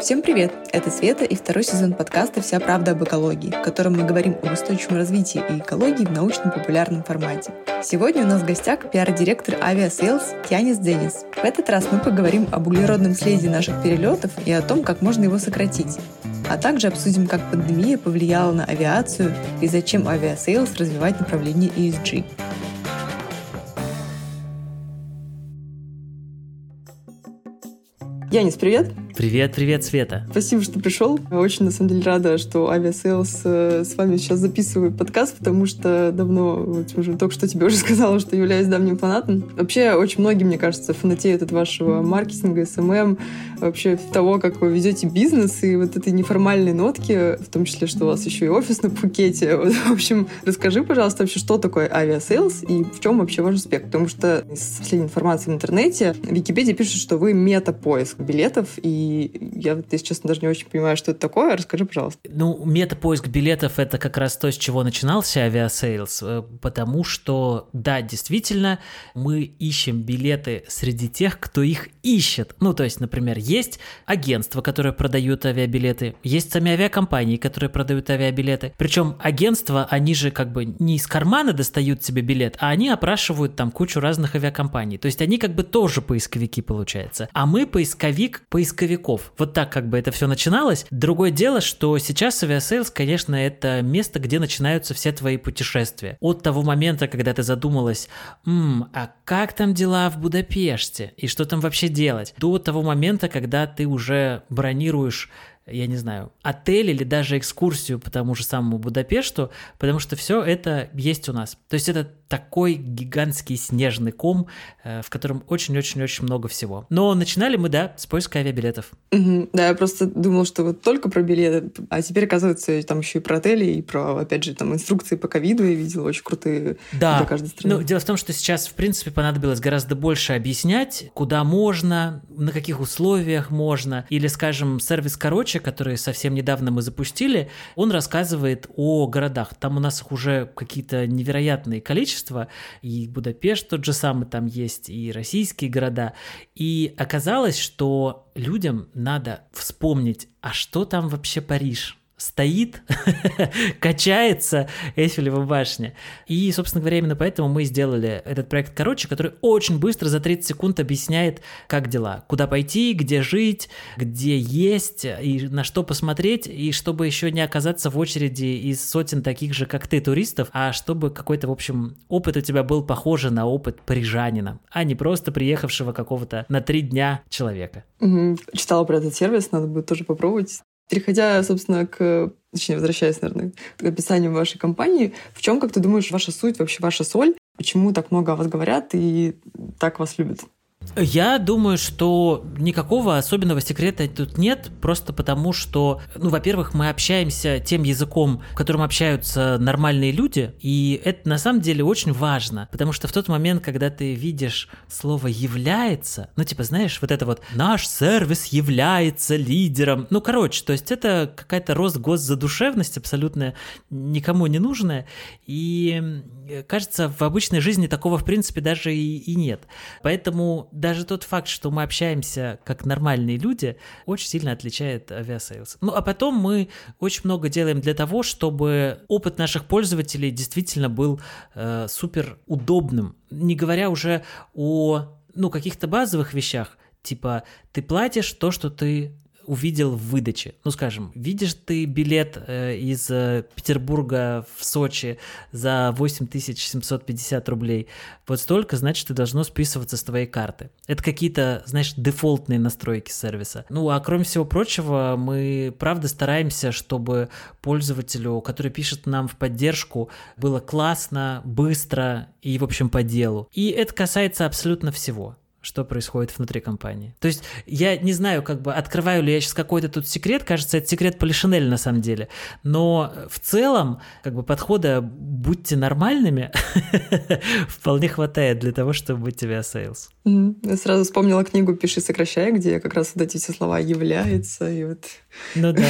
Всем привет! Это Света и второй сезон подкаста «Вся правда об экологии», в котором мы говорим об устойчивом развитии и экологии в научно-популярном формате. Сегодня у нас в гостях пиар-директор Aviasales Янис Дзенис. В этот раз мы поговорим об углеродном следе наших перелетов и о том, как можно его сократить. А также обсудим, как пандемия повлияла на авиацию и зачем Aviasales развивать направление ESG. Янис, привет! Привет, привет, Света. Спасибо, что пришел. Очень, на самом деле, рада, что Aviasales э, с вами сейчас записывает подкаст, потому что давно, вот уже только что тебе уже сказала, что являюсь давним фанатом. Вообще, очень многие, мне кажется, фанатеют от вашего маркетинга, SMM, вообще того, как вы ведете бизнес и вот этой неформальной нотки, в том числе, что у вас еще и офис на Пхукете. Вот, в общем, расскажи, пожалуйста, вообще, что такое Aviasales и в чем вообще ваш успех? Потому что из последней информации в интернете в Википедии пишут, что вы мета-поиск билетов и я, если честно, даже не очень понимаю, что это такое. Расскажи, пожалуйста. Ну, мета-поиск билетов — это как раз то, с чего начинался Aviasales, э, потому что, да, действительно, мы ищем билеты среди тех, кто их ищет. Ну, то есть, например, есть агентства, которые продают авиабилеты, есть сами авиакомпании, которые продают авиабилеты. Причем агентства, они же как бы не из кармана достают себе билет, а они опрашивают там кучу разных авиакомпаний. То есть они как бы тоже поисковики, получается. А мы поисковик поисковик поисковиков. Вот так как бы это все начиналось. Другое дело, что сейчас Aviasales, конечно, это место, где начинаются все твои путешествия. От того момента, когда ты задумалась, «Ммм, а как там дела в Будапеште? И что там вообще делать?» До того момента, когда ты уже бронируешь я не знаю, отель или даже экскурсию по тому же самому Будапешту, потому что все это есть у нас. То есть это такой гигантский снежный ком, э, в котором очень-очень-очень много всего. Но начинали мы, да, с поиска авиабилетов. Угу. Да, я просто думал, что вот только про билеты, а теперь, оказывается, там еще и про отели, и про, опять же, там инструкции по ковиду я видела, очень крутые да. для каждой страны. Ну, дело в том, что сейчас, в принципе, понадобилось гораздо больше объяснять, куда можно, на каких условиях можно, или, скажем, сервис «Короче», который совсем недавно мы запустили, он рассказывает о городах. Там у нас их уже какие-то невероятные количества, количество, и Будапешт тот же самый там есть, и российские города. И оказалось, что людям надо вспомнить, а что там вообще Париж? Стоит, качается Эйфелева башня. И, собственно говоря, именно поэтому мы сделали этот проект короче, который очень быстро за 30 секунд объясняет, как дела, куда пойти, где жить, где есть и на что посмотреть, и чтобы еще не оказаться в очереди из сотен таких же, как ты, туристов, а чтобы какой-то, в общем, опыт у тебя был похож на опыт парижанина, а не просто приехавшего какого-то на три дня человека. Угу. Читала про этот сервис, надо будет тоже попробовать. Переходя, собственно, к точнее, возвращаясь, наверное, к описанию вашей компании, в чем, как ты думаешь, ваша суть, вообще ваша соль? Почему так много о вас говорят и так вас любят? Я думаю, что никакого особенного секрета тут нет, просто потому что, ну, во-первых, мы общаемся тем языком, которым общаются нормальные люди, и это на самом деле очень важно, потому что в тот момент, когда ты видишь слово «является», ну, типа, знаешь, вот это вот «наш сервис является лидером», ну, короче, то есть это какая-то Росгосзадушевность абсолютно никому не нужная, и кажется, в обычной жизни такого, в принципе, даже и, и нет. Поэтому даже тот факт, что мы общаемся как нормальные люди, очень сильно отличает авиасейлс. Ну, а потом мы очень много делаем для того, чтобы опыт наших пользователей действительно был э, супер удобным. Не говоря уже о ну, каких-то базовых вещах, типа ты платишь то, что ты увидел в выдаче. Ну, скажем, видишь ты билет э, из э, Петербурга в Сочи за 8750 рублей, вот столько, значит, ты должно списываться с твоей карты. Это какие-то, знаешь, дефолтные настройки сервиса. Ну, а кроме всего прочего, мы правда стараемся, чтобы пользователю, который пишет нам в поддержку, было классно, быстро и, в общем, по делу. И это касается абсолютно всего что происходит внутри компании. То есть я не знаю, как бы открываю ли я сейчас какой-то тут секрет, кажется, это секрет Полишинеля на самом деле, но в целом как бы подхода «будьте нормальными» вполне хватает для того, чтобы быть авиасейлс. Я сразу вспомнила книгу «Пиши, сокращай», где как раз вот эти все слова «является» и вот ну да,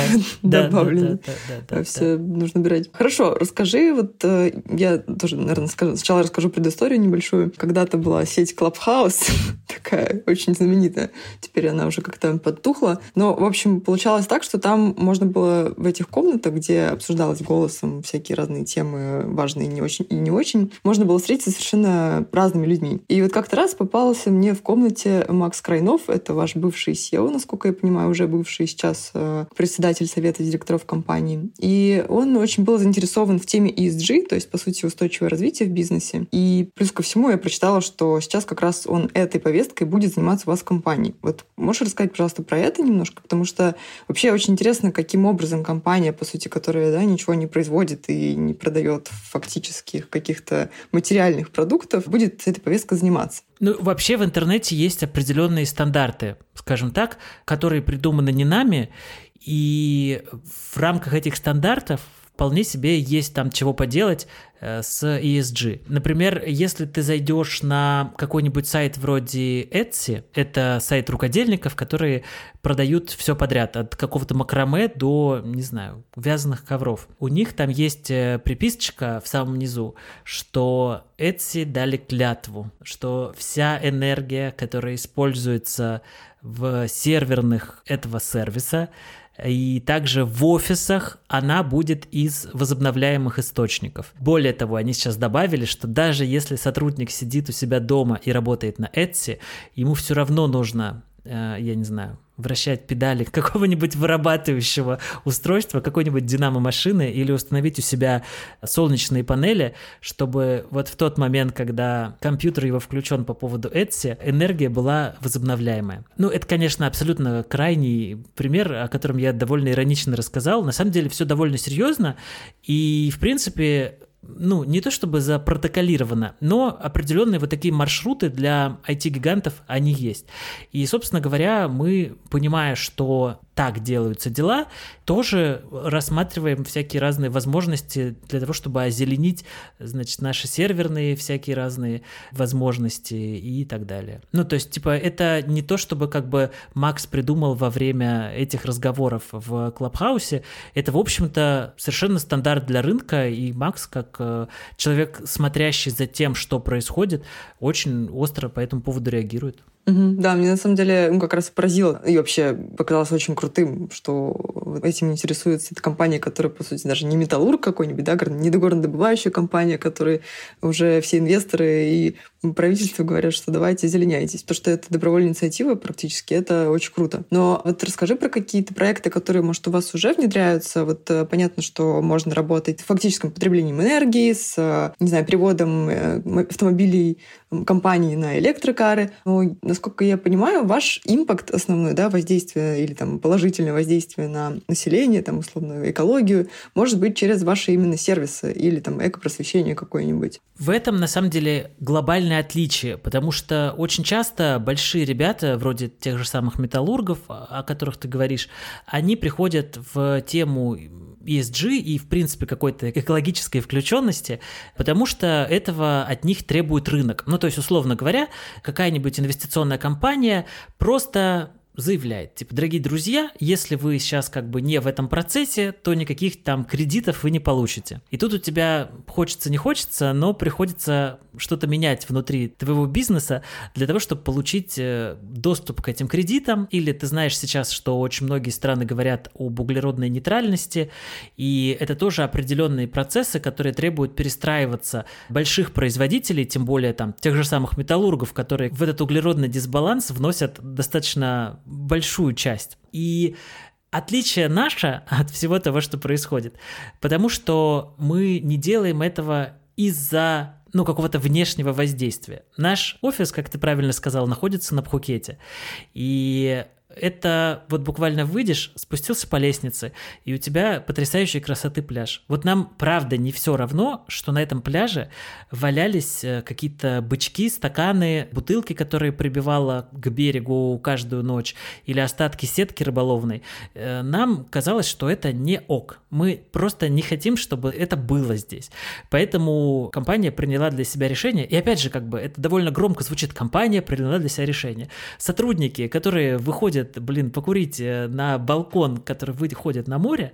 добавлены. Да, да, да, все нужно убирать. Хорошо, расскажи, вот э, я тоже, наверное, сначала расскажу предысторию небольшую. Когда-то была сеть Clubhouse, такая очень знаменитая. Теперь она уже как-то подтухла. Но, в общем, получалось так, что там можно было в этих комнатах, где обсуждалось голосом всякие разные темы, важные не очень и не очень, можно было встретиться совершенно разными людьми. И вот как-то раз попался мне в комнате Макс Крайнов, это ваш бывший SEO, насколько я понимаю, уже бывший сейчас э, председатель совета директоров компании. И он очень был заинтересован в теме ESG, то есть, по сути, устойчивое развитие в бизнесе. И плюс ко всему я прочитала, что сейчас как раз он этой повесткой будет заниматься у вас в компании. Вот можешь рассказать, пожалуйста, про это немножко? Потому что вообще очень интересно, каким образом компания, по сути, которая да, ничего не производит и не продает фактических каких-то материальных продуктов, будет этой повесткой заниматься. Ну, вообще в интернете есть определенные стандарты, скажем так, которые придуманы не нами, и в рамках этих стандартов вполне себе есть там чего поделать э, с ESG. Например, если ты зайдешь на какой-нибудь сайт вроде Etsy, это сайт рукодельников, которые продают все подряд, от какого-то макраме до, не знаю, вязаных ковров. У них там есть э, приписочка в самом низу, что Etsy дали клятву, что вся энергия, которая используется в серверных этого сервиса, и также в офисах она будет из возобновляемых источников. Более того, они сейчас добавили, что даже если сотрудник сидит у себя дома и работает на Etsy, ему все равно нужно, э, я не знаю, вращать педали какого-нибудь вырабатывающего устройства, какой-нибудь динамо-машины или установить у себя солнечные панели, чтобы вот в тот момент, когда компьютер его включен по поводу Etsy, энергия была возобновляемая. Ну, это, конечно, абсолютно крайний пример, о котором я довольно иронично рассказал. На самом деле все довольно серьезно, и, в принципе, ну, не то чтобы запротоколировано, но определенные вот такие маршруты для IT-гигантов, они есть. И, собственно говоря, мы, понимая, что так делаются дела, тоже рассматриваем всякие разные возможности для того, чтобы озеленить, значит, наши серверные всякие разные возможности и так далее. Ну, то есть, типа, это не то, чтобы как бы Макс придумал во время этих разговоров в Клабхаусе, это, в общем-то, совершенно стандарт для рынка, и Макс, как э, человек, смотрящий за тем, что происходит, очень остро по этому поводу реагирует. Да, мне на самом деле ну, как раз поразило и вообще показалось очень крутым, что этим интересуется эта компания, которая, по сути, даже не металлург какой-нибудь, да, не горнодобывающая компания, которая уже все инвесторы и правительство говорят, что давайте зеленяйтесь, потому что это добровольная инициатива практически, это очень круто. Но вот расскажи про какие-то проекты, которые, может, у вас уже внедряются. Вот э, понятно, что можно работать с фактическим потреблением энергии, с, э, не знаю, переводом э, автомобилей компании на электрокары. Но, насколько я понимаю, ваш импакт основной, да, воздействие или там положительное воздействие на население, там, условно, экологию, может быть через ваши именно сервисы или там экопросвещение какое-нибудь. В этом, на самом деле, глобальное отличие, потому что очень часто большие ребята, вроде тех же самых металлургов, о которых ты говоришь, они приходят в тему ESG и, в принципе, какой-то экологической включенности, потому что этого от них требует рынок. Ну, то есть, условно говоря, какая-нибудь инвестиционная компания просто заявляет, типа, дорогие друзья, если вы сейчас как бы не в этом процессе, то никаких там кредитов вы не получите. И тут у тебя хочется, не хочется, но приходится что-то менять внутри твоего бизнеса для того, чтобы получить э, доступ к этим кредитам. Или ты знаешь сейчас, что очень многие страны говорят об углеродной нейтральности, и это тоже определенные процессы, которые требуют перестраиваться больших производителей, тем более там тех же самых металлургов, которые в этот углеродный дисбаланс вносят достаточно большую часть. И отличие наше от всего того, что происходит, потому что мы не делаем этого из-за ну, какого-то внешнего воздействия. Наш офис, как ты правильно сказал, находится на Пхукете. И это вот буквально выйдешь, спустился по лестнице, и у тебя потрясающей красоты пляж. Вот нам, правда, не все равно, что на этом пляже валялись э, какие-то бычки, стаканы, бутылки, которые прибивала к берегу каждую ночь, или остатки сетки рыболовной. Э, нам казалось, что это не ок. Мы просто не хотим, чтобы это было здесь. Поэтому компания приняла для себя решение, и опять же, как бы это довольно громко звучит, компания приняла для себя решение. Сотрудники, которые выходят выходят, блин, покурить на балкон, который выходит на море,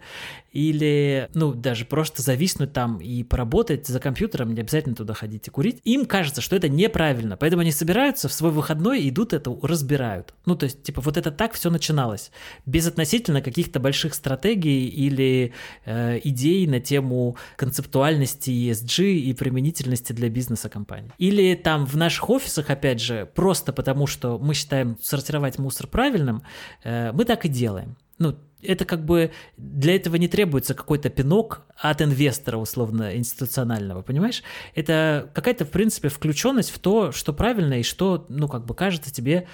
или, ну, даже просто зависнуть там и поработать за компьютером, не обязательно туда ходить и курить, им кажется, что это неправильно, поэтому они собираются в свой выходной, идут это разбирают. Ну, то есть, типа, вот это так все начиналось, без относительно каких-то больших стратегий или э, идей на тему концептуальности ESG и применительности для бизнеса компании. Или там в наших офисах, опять же, просто потому, что мы считаем сортировать мусор правильным, э, мы так и делаем. Ну, это как бы для этого не требуется какой-то пинок от инвестора, условно, институционального, понимаешь? Это какая-то, в принципе, включенность в то, что правильно и что, ну, как бы кажется тебе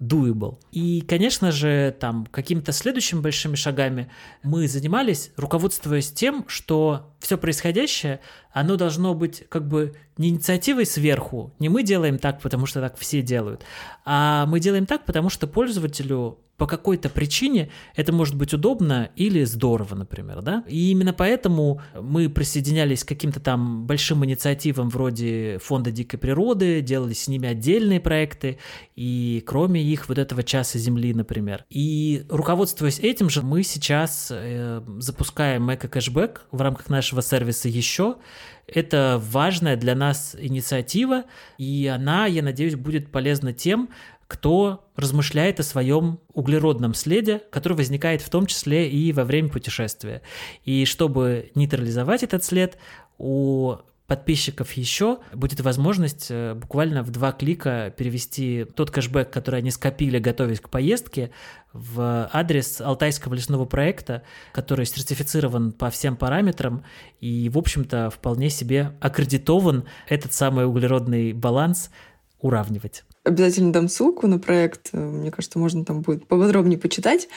doable. И, конечно же, там какими-то следующими большими шагами мы занимались, руководствуясь тем, что все происходящее, оно должно быть как бы не инициативой сверху, не мы делаем так, потому что так все делают, а мы делаем так, потому что пользователю по какой-то причине это может быть удобно или здорово, например, да? И именно поэтому мы присоединялись к каким-то там большим инициативам вроде Фонда дикой природы, делали с ними отдельные проекты, и кроме их вот этого часа земли, например. И руководствуясь этим же, мы сейчас э, запускаем эко-кэшбэк в рамках нашего сервиса еще. Это важная для нас инициатива, и она, я надеюсь, будет полезна тем, кто размышляет о своем углеродном следе, который возникает в том числе и во время путешествия. И чтобы нейтрализовать этот след, у подписчиков еще будет возможность э, буквально в два клика перевести тот кэшбэк, который они скопили, готовясь к поездке, в адрес Алтайского лесного проекта, который сертифицирован по всем параметрам и, в общем-то, вполне себе аккредитован этот самый углеродный баланс уравнивать. Обязательно дам ссылку на проект. Мне кажется, можно там будет поподробнее почитать.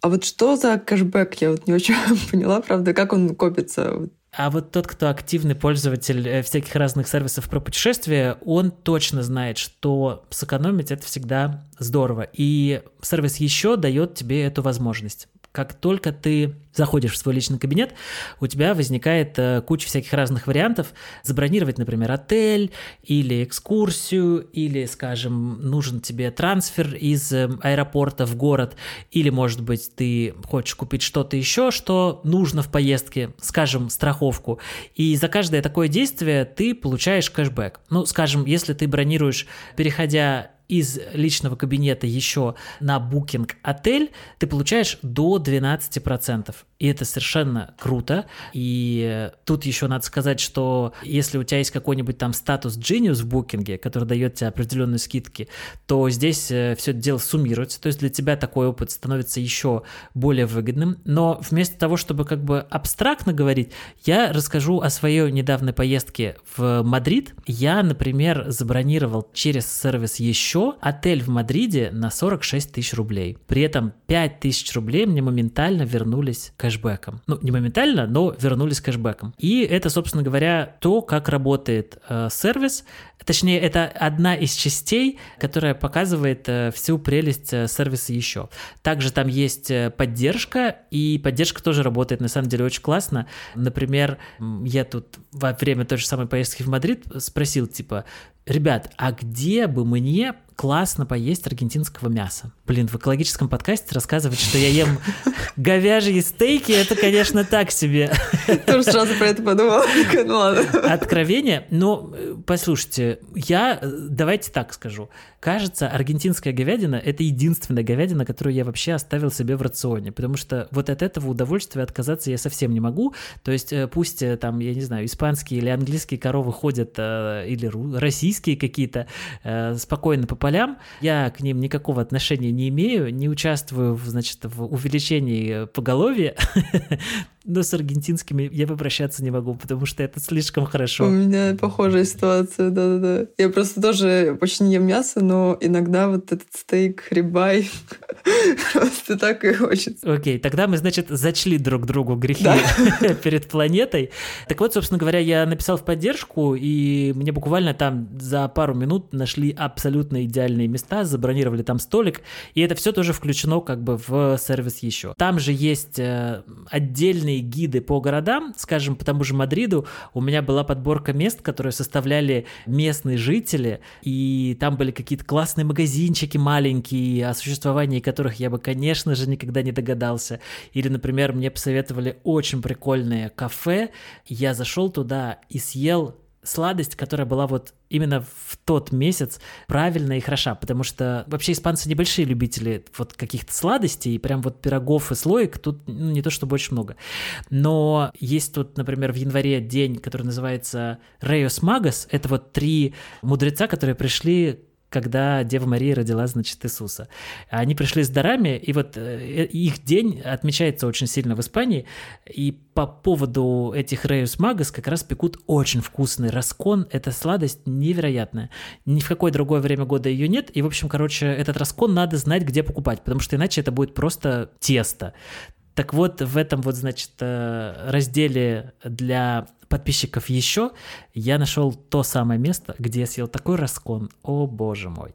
А вот что за кэшбэк? Я вот не очень поняла, правда, как он копится. А вот тот, кто активный пользователь э, всяких разных сервисов про путешествия, он точно знает, что сэкономить это всегда здорово. И сервис еще дает тебе эту возможность. Как только ты заходишь в свой личный кабинет, у тебя возникает э, куча всяких разных вариантов. Забронировать, например, отель или экскурсию, или, скажем, нужен тебе трансфер из э, аэропорта в город, или, может быть, ты хочешь купить что-то еще, что нужно в поездке, скажем, страховку. И за каждое такое действие ты получаешь кэшбэк. Ну, скажем, если ты бронируешь, переходя из личного кабинета еще на Booking отель, ты получаешь до 12%. И это совершенно круто. И тут еще надо сказать, что если у тебя есть какой-нибудь там статус Genius в букинге, который дает тебе определенные скидки, то здесь э, все это дело суммируется. То есть для тебя такой опыт становится еще более выгодным. Но вместо того, чтобы как бы абстрактно говорить, я расскажу о своей недавней поездке в Мадрид. Я, например, забронировал через сервис еще отель в Мадриде на 46 тысяч рублей. При этом 5 тысяч рублей мне моментально вернулись кэшбэком. Ну, не моментально, но вернулись кэшбэком. И это, собственно говоря, то, как работает э, сервис. Точнее, это одна из частей, которая показывает э, всю прелесть э, сервиса еще. Также там есть э, поддержка, и поддержка тоже работает, на самом деле, очень классно. Например, я тут во время той же самой поездки в Мадрид спросил, типа, ребят, а где бы мне классно поесть аргентинского мяса. Блин, в экологическом подкасте рассказывать, что я ем говяжьи стейки, это, конечно, так себе. Тоже сразу про это подумал. Ну ладно. Откровение. Но, э, послушайте, я, э, давайте так скажу. Кажется, аргентинская говядина – это единственная говядина, которую я вообще оставил себе в рационе, потому что вот от этого удовольствия отказаться я совсем не могу. То есть э, пусть там, я не знаю, испанские или английские коровы ходят, или российские какие-то, спокойно по полям. Я к ним никакого отношения не имею, не участвую, значит, в увеличении поголовья. Но с аргентинскими я попрощаться не могу, потому что это слишком хорошо. У меня похожая ситуация, да-да-да. Я просто тоже очень ем мясо, но иногда вот этот стейк рибай просто так и хочется. Окей, тогда мы, значит, зачли друг другу грехи перед планетой. Так вот, собственно говоря, я написал в поддержку, и мне буквально там за пару минут нашли абсолютно идеальные места, забронировали там столик, и это все тоже включено как бы в сервис еще. Там же есть э, отдельный реальные гиды по городам, скажем, по тому же Мадриду, у меня была подборка мест, которые составляли местные жители, и там были какие-то классные магазинчики маленькие, о существовании которых я бы, конечно же, никогда не догадался. Или, например, мне посоветовали очень прикольное кафе, я зашел туда и съел сладость, которая была вот именно в тот месяц правильная и хороша, потому что вообще испанцы небольшие любители вот каких-то сладостей, и прям вот пирогов и слоек тут ну, не то чтобы очень много. Но есть тут, например, в январе день, который называется Reyes Magos, это вот три мудреца, которые пришли когда Дева Мария родила, значит, Иисуса. Они пришли с дарами, и вот э, их день отмечается очень сильно в Испании, и по поводу этих Reyes Magos как раз пекут очень вкусный roscón, это сладость невероятная. Ни в какое другое время года ее нет, и, в общем, короче, этот раскон надо знать, где покупать, потому что иначе это будет просто тесто. Так вот, в этом вот, значит, э, разделе для подписчиков еще, я нашел то самое место, где я съел такой раскон. О, боже мой.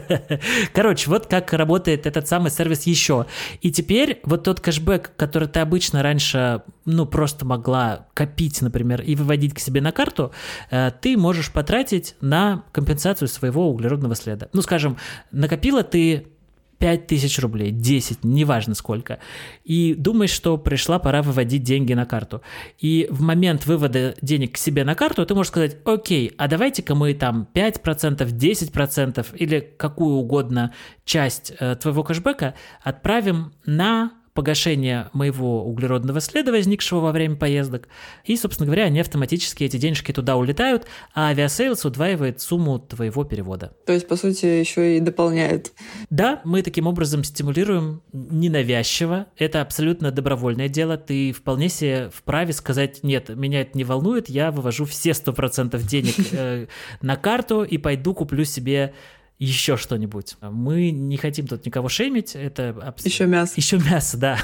Короче, вот как работает этот самый сервис еще. И теперь вот тот кэшбэк, который ты обычно раньше, ну, просто могла копить, например, и выводить к себе на карту, э, ты можешь потратить на компенсацию своего углеродного следа. Ну, скажем, накопила ты 5 тысяч рублей, 10, неважно сколько, и думаешь, что пришла пора выводить деньги на карту. И в момент вывода денег к себе на карту ты можешь сказать, окей, а давайте-ка мы там 5%, 10% или какую угодно часть э, твоего кэшбэка отправим на погашение моего углеродного следа, возникшего во время поездок. И, собственно говоря, они автоматически, эти денежки туда улетают, а авиасейлс удваивает сумму твоего перевода. То есть, по сути, еще и дополняет. Да, мы таким образом стимулируем ненавязчиво. Это абсолютно добровольное дело. Ты вполне себе вправе сказать, нет, меня это не волнует, я вывожу все 100% денег э, на карту и пойду куплю себе еще что-нибудь. Мы не хотим тут никого шеймить, это абс... еще мясо. Еще мясо, да.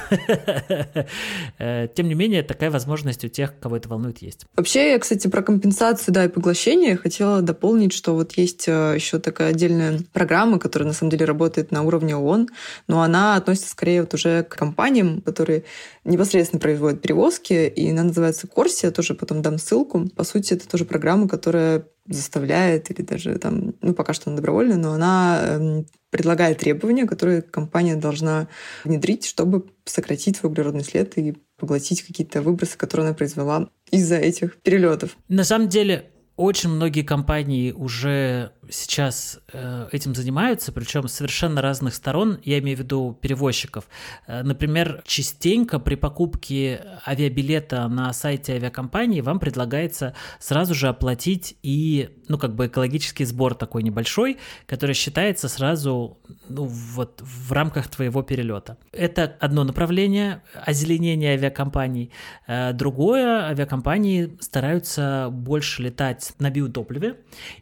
Э, тем не менее, такая возможность у тех, кого это волнует, есть. Вообще, я, кстати, про компенсацию, да, и поглощение хотела дополнить, что вот есть э, еще такая отдельная программа, которая на самом деле работает на уровне ООН, но она относится скорее вот уже к компаниям, которые непосредственно производят перевозки, и она называется Корсия, тоже потом дам ссылку. По сути, это тоже программа, которая заставляет или даже там, ну пока что она добровольная, но она э, предлагает требования, которые компания должна внедрить, чтобы сократить свой углеродный след и поглотить какие-то выбросы, которые она произвела из-за этих перелетов. На самом деле очень многие компании уже сейчас э, этим занимаются, причем с совершенно разных сторон, я имею в виду перевозчиков. Э, например, частенько при покупке авиабилета на сайте авиакомпании вам предлагается сразу же оплатить и, ну, как бы экологический сбор такой небольшой, который считается сразу, ну, вот в рамках твоего перелета. Это одно направление озеленения авиакомпаний. Э, другое, авиакомпании стараются больше летать на биотопливе,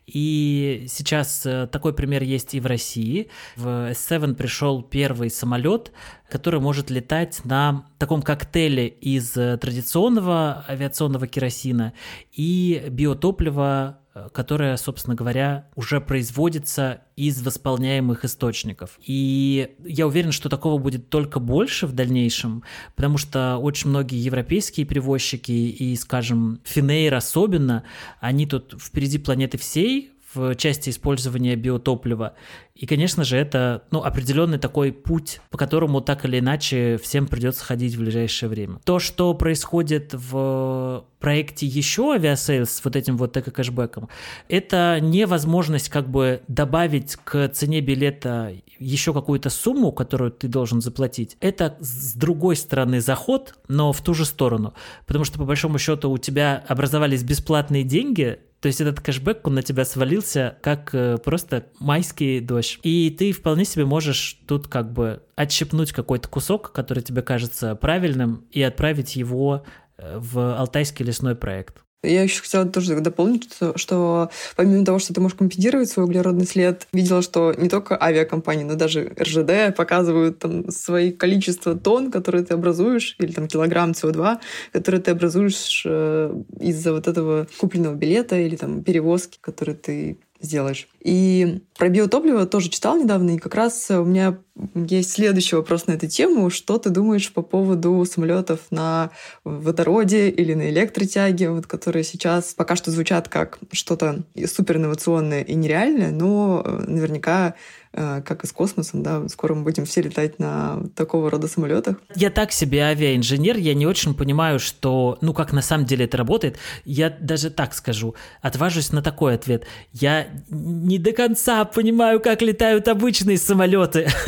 и сейчас э, такой пример есть и в России. В S7 пришел первый самолет, который может летать на таком коктейле из э, традиционного авиационного керосина и биотоплива Э, которая, собственно говоря, уже производится из восполняемых источников. И я уверен, что такого будет только больше в дальнейшем, потому что очень многие европейские перевозчики и, скажем, Finnair особенно, они тут впереди планеты всей, в части использования биотоплива. И, конечно же, это ну, определенный такой путь, по которому так или иначе всем придется ходить в ближайшее время. То, что происходит в проекте еще авиасейлс с вот этим вот эко-кэшбэком, это невозможность как бы добавить к цене билета еще какую-то сумму, которую ты должен заплатить. Это с другой стороны заход, но в ту же сторону. Потому что по большому счету у тебя образовались бесплатные деньги, то есть этот кэшбэк, он на тебя свалился как э, просто майский дождь. И ты вполне себе можешь тут как бы отщипнуть какой-то кусок, который тебе кажется правильным, и отправить его э, в Алтайский лесной проект. Я еще хотела тоже дополнить, что, что помимо того, что ты можешь компенсировать свой углеродный след, видела, что не только авиакомпании, но даже РЖД показывают там свои количество тонн, которые ты образуешь, или там килограмм СО2, которые ты образуешь э, из-за вот этого купленного билета или там перевозки, которые ты сделаешь. И про биотопливо тоже читал недавно, и как раз у меня есть следующий вопрос на эту тему. Что ты думаешь по поводу самолетов на водороде или на электротяге, вот, которые сейчас пока что звучат как что-то супер инновационное и нереальное, но э, наверняка как и с космосом, да, скоро мы будем все летать на такого рода самолетах. Я так себе авиаинженер, я не очень понимаю, что, ну, как на самом деле это работает. Я даже так скажу, отважусь на такой ответ. Я не до конца понимаю, как летают обычные самолеты.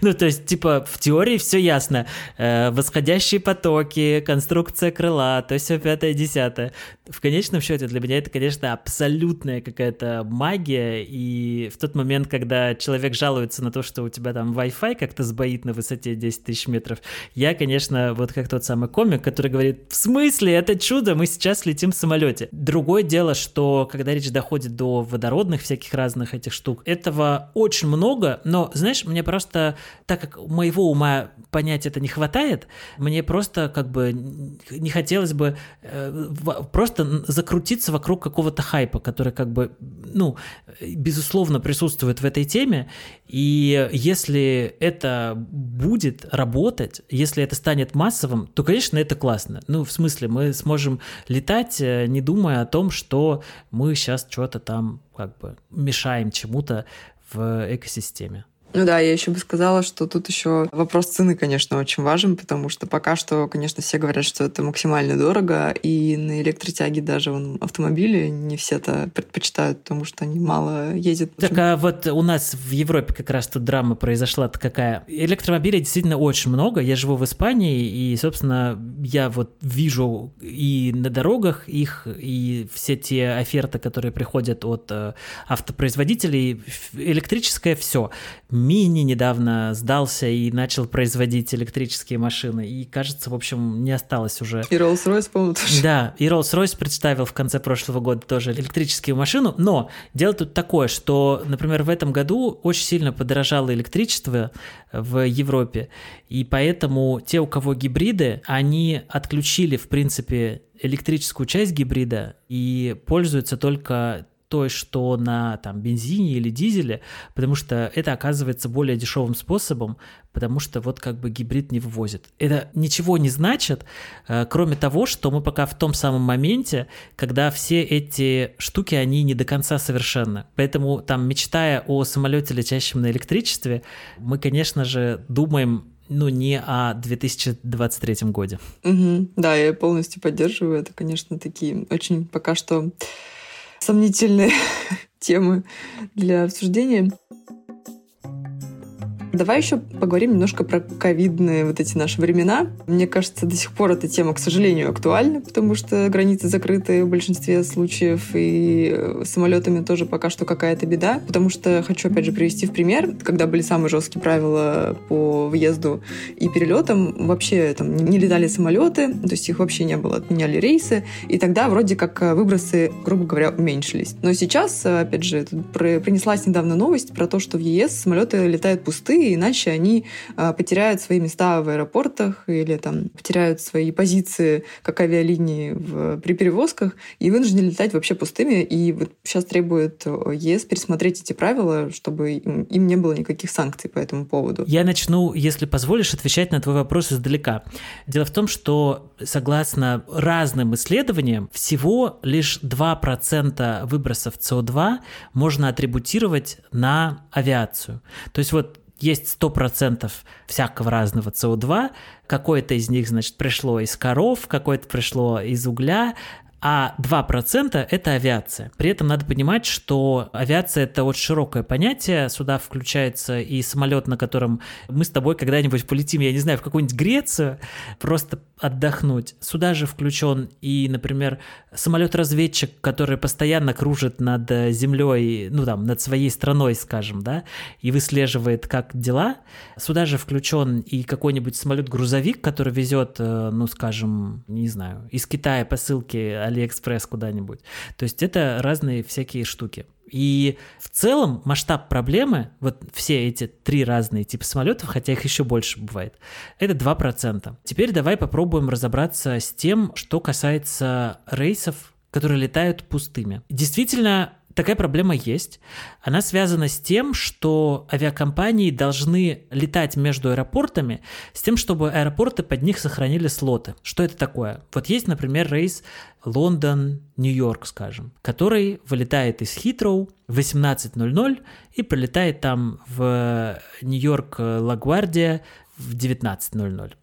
Ну, то есть, типа, в теории все ясно. Э, восходящие потоки, конструкция крыла, то все пятое, десятое. В конечном счете для меня это, конечно, абсолютная какая-то магия, и в тот момент, когда человек жалуется на то, что у тебя там Wi-Fi как-то сбоит на высоте 10 тысяч метров, я, конечно, вот как тот самый комик, который говорит, в смысле, это чудо, мы сейчас летим в самолете. Другое дело, что когда речь доходит до водородных всяких разных этих штук, этого очень много, но, знаешь, мне просто, так как моего ума понять это не хватает, мне просто как бы не хотелось бы э, просто закрутиться вокруг какого-то хайпа, который как бы, ну, безусловно присутствует в этой теме, и если это будет работать, если это станет массовым, то, конечно, это классно. Ну, в смысле, мы сможем летать, э, не думая о том, что мы сейчас что-то там как бы мешаем чему-то в экосистеме. Ну да, я еще бы сказала, что тут еще вопрос цены, конечно, очень важен, потому что пока что, конечно, все говорят, что это максимально дорого, и на электротяге даже вон, автомобили не все это предпочитают, потому что они мало ездят. Так а вот у нас в Европе как раз тут драма произошла -то какая. Электромобилей действительно очень много. Я живу в Испании, и, собственно, я вот вижу и на дорогах их, и все те оферты, которые приходят от э, автопроизводителей, электрическое все Мини недавно сдался и начал производить электрические машины. И, кажется, в общем, не осталось уже. И Rolls-Royce, по-моему, тоже. Да, и Rolls-Royce представил в конце прошлого года тоже электрическую машину. Но дело тут такое, что, например, в этом году очень сильно подорожало электричество в Европе. И поэтому те, у кого гибриды, они отключили, в принципе, электрическую часть гибрида и пользуются только той, что на там, бензине или дизеле, потому что это оказывается более дешевым способом, потому что вот как бы гибрид не вывозит. Это ничего не значит, э, кроме того, что мы пока в том самом моменте, когда все эти штуки, они не до конца совершенны. Поэтому там, мечтая о самолете, летящем на электричестве, мы, конечно же, думаем ну, не о 2023 годе. Угу, да, я полностью поддерживаю. Это, конечно, такие очень пока что сомнительные темы для обсуждения. Давай еще поговорим немножко про ковидные вот эти наши времена. Мне кажется, до сих пор эта тема, к сожалению, актуальна, потому что границы закрыты в большинстве случаев, и э, самолетами тоже пока что какая-то беда. Потому что хочу, опять же, привести в пример, когда были самые жесткие правила по въезду и перелетам, вообще там не летали самолеты, то есть их вообще не было, отменяли рейсы, и тогда вроде как э, выбросы, грубо говоря, уменьшились. Но сейчас, э, опять же, принеслась недавно новость про то, что в ЕС самолеты летают пустые, иначе они а, потеряют свои места в аэропортах или там потеряют свои позиции как авиалинии в, при перевозках и вынуждены летать вообще пустыми. И вот сейчас требует ЕС пересмотреть эти правила, чтобы им, им не было никаких санкций по этому поводу. Я начну, если позволишь, отвечать на твой вопрос издалека. Дело в том, что согласно разным исследованиям, всего лишь 2% выбросов СО2 можно атрибутировать на авиацию. То есть вот есть 100% всякого разного СО2, какое-то из них, значит, пришло из коров, какое-то пришло из угля, а 2% это авиация. При этом надо понимать, что авиация это очень широкое понятие, сюда включается и самолет, на котором мы с тобой когда-нибудь полетим, я не знаю, в какую-нибудь Грецию, просто отдохнуть. Сюда же включен и, например, самолет-разведчик, который постоянно кружит над землей, ну там, над своей страной, скажем, да, и выслеживает, как дела. Сюда же включен и какой-нибудь самолет-грузовик, который везет, э, ну, скажем, не знаю, из Китая посылки Алиэкспресс куда-нибудь. То есть это разные всякие штуки. И в целом масштаб проблемы, вот все эти три разные типа самолетов, хотя их еще больше бывает, это 2%. Теперь давай попробуем разобраться с тем, что касается рейсов, которые летают пустыми. Действительно, Такая проблема есть. Она связана с тем, что авиакомпании должны летать между аэропортами с тем, чтобы аэропорты под них сохранили слоты. Что это такое? Вот есть, например, рейс Лондон-Нью-Йорк, скажем, который вылетает из Хитроу в 18.00 и прилетает там в Нью-Йорк Лагвардия в 19.00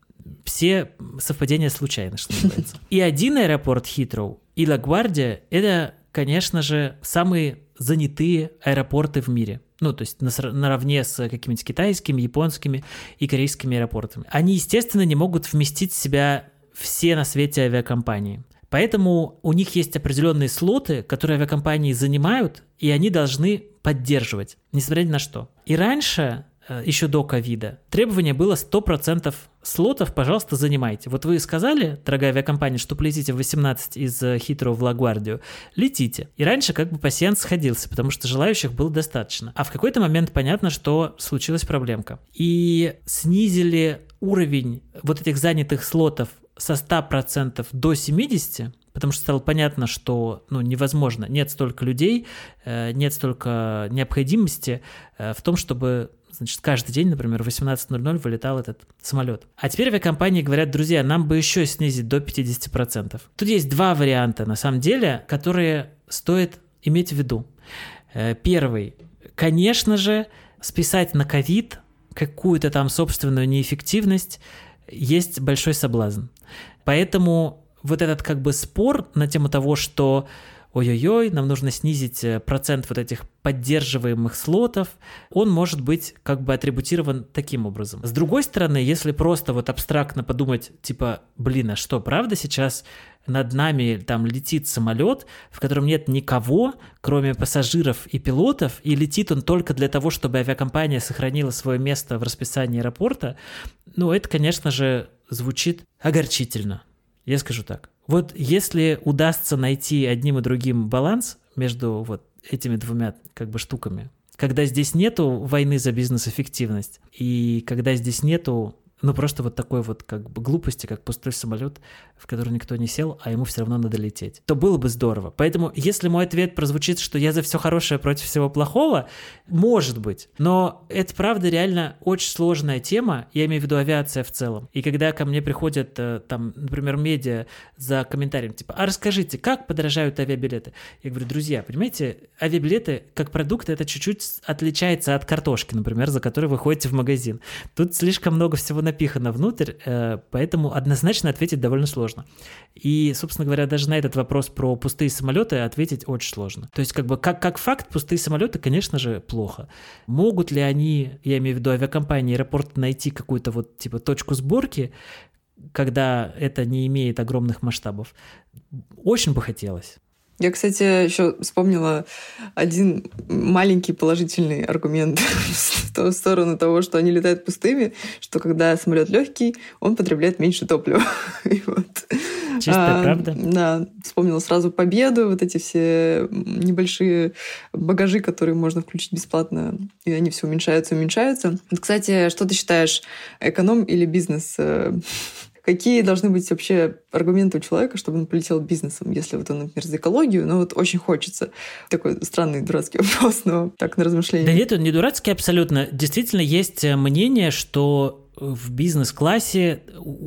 все совпадения случайны, что называется. И один аэропорт Хитроу и Лагвардия — это конечно же, самые занятые аэропорты в мире. Ну, то есть наравне с какими-нибудь китайскими, японскими и корейскими аэропортами. Они, естественно, не могут вместить в себя все на свете авиакомпании. Поэтому у них есть определенные слоты, которые авиакомпании занимают, и они должны поддерживать, несмотря ни на что. И раньше еще до ковида, требование было 100% слотов, пожалуйста, занимайте. Вот вы сказали, дорогая авиакомпания, что полетите в 18 из Хитро в Лагвардию, летите. И раньше как бы пассианс сходился, потому что желающих было достаточно. А в какой-то момент понятно, что случилась проблемка. И снизили уровень вот этих занятых слотов со 100% до 70%, потому что стало понятно, что ну, невозможно, нет столько людей, э, нет столько необходимости э, в том, чтобы Значит, каждый день, например, в 18.00 вылетал этот самолет. А теперь авиакомпании говорят, друзья, нам бы еще снизить до 50%. Тут есть два варианта, на самом деле, которые стоит иметь в виду. Э, первый. Конечно же, списать на ковид какую-то там собственную неэффективность есть большой соблазн. Поэтому вот этот как бы спор на тему того, что ой-ой-ой, нам нужно снизить э, процент вот этих поддерживаемых слотов, он может быть как бы атрибутирован таким образом. С другой стороны, если просто вот абстрактно подумать, типа, блин, а что, правда сейчас над нами там летит самолет, в котором нет никого, кроме пассажиров и пилотов, и летит он только для того, чтобы авиакомпания сохранила свое место в расписании аэропорта, ну, это, конечно же, звучит огорчительно. Я скажу так. Вот если удастся найти одним и другим баланс между вот этими двумя как бы штуками, когда здесь нету войны за бизнес-эффективность, и когда здесь нету ну, просто вот такой вот как бы глупости, как пустой самолет, в который никто не сел, а ему все равно надо лететь. То было бы здорово. Поэтому, если мой ответ прозвучит, что я за все хорошее против всего плохого, может быть. Но это, правда, реально очень сложная тема. Я имею в виду авиация в целом. И когда ко мне приходят, э, там, например, медиа за комментарием, типа, а расскажите, как подорожают авиабилеты? Я говорю, друзья, понимаете, авиабилеты как продукт, это чуть-чуть отличается от картошки, например, за которой вы ходите в магазин. Тут слишком много всего напихано внутрь, э, поэтому однозначно ответить довольно сложно. И, собственно говоря, даже на этот вопрос про пустые самолеты ответить очень сложно. То есть, как бы, как, как факт, пустые самолеты, конечно же, плохо. Могут ли они, я имею в виду авиакомпании, аэропорты найти какую-то вот, типа, точку сборки, когда это не имеет огромных масштабов? Очень бы хотелось. Я, кстати, еще вспомнила один маленький положительный аргумент в сторону того, что они летают пустыми, что когда самолет легкий, он потребляет меньше топлива. Вот. Чистая а, правда? Да, вспомнила сразу победу, вот эти все небольшие багажи, которые можно включить бесплатно, и они все уменьшаются, уменьшаются. Вот, кстати, что ты считаешь, эконом или бизнес э, Какие должны быть вообще аргументы у человека, чтобы он полетел бизнесом, если вот он, например, за экологию, но вот очень хочется. Такой странный, дурацкий вопрос, но так на размышление. Да нет, он не дурацкий абсолютно. Действительно есть э, мнение, что в бизнес-классе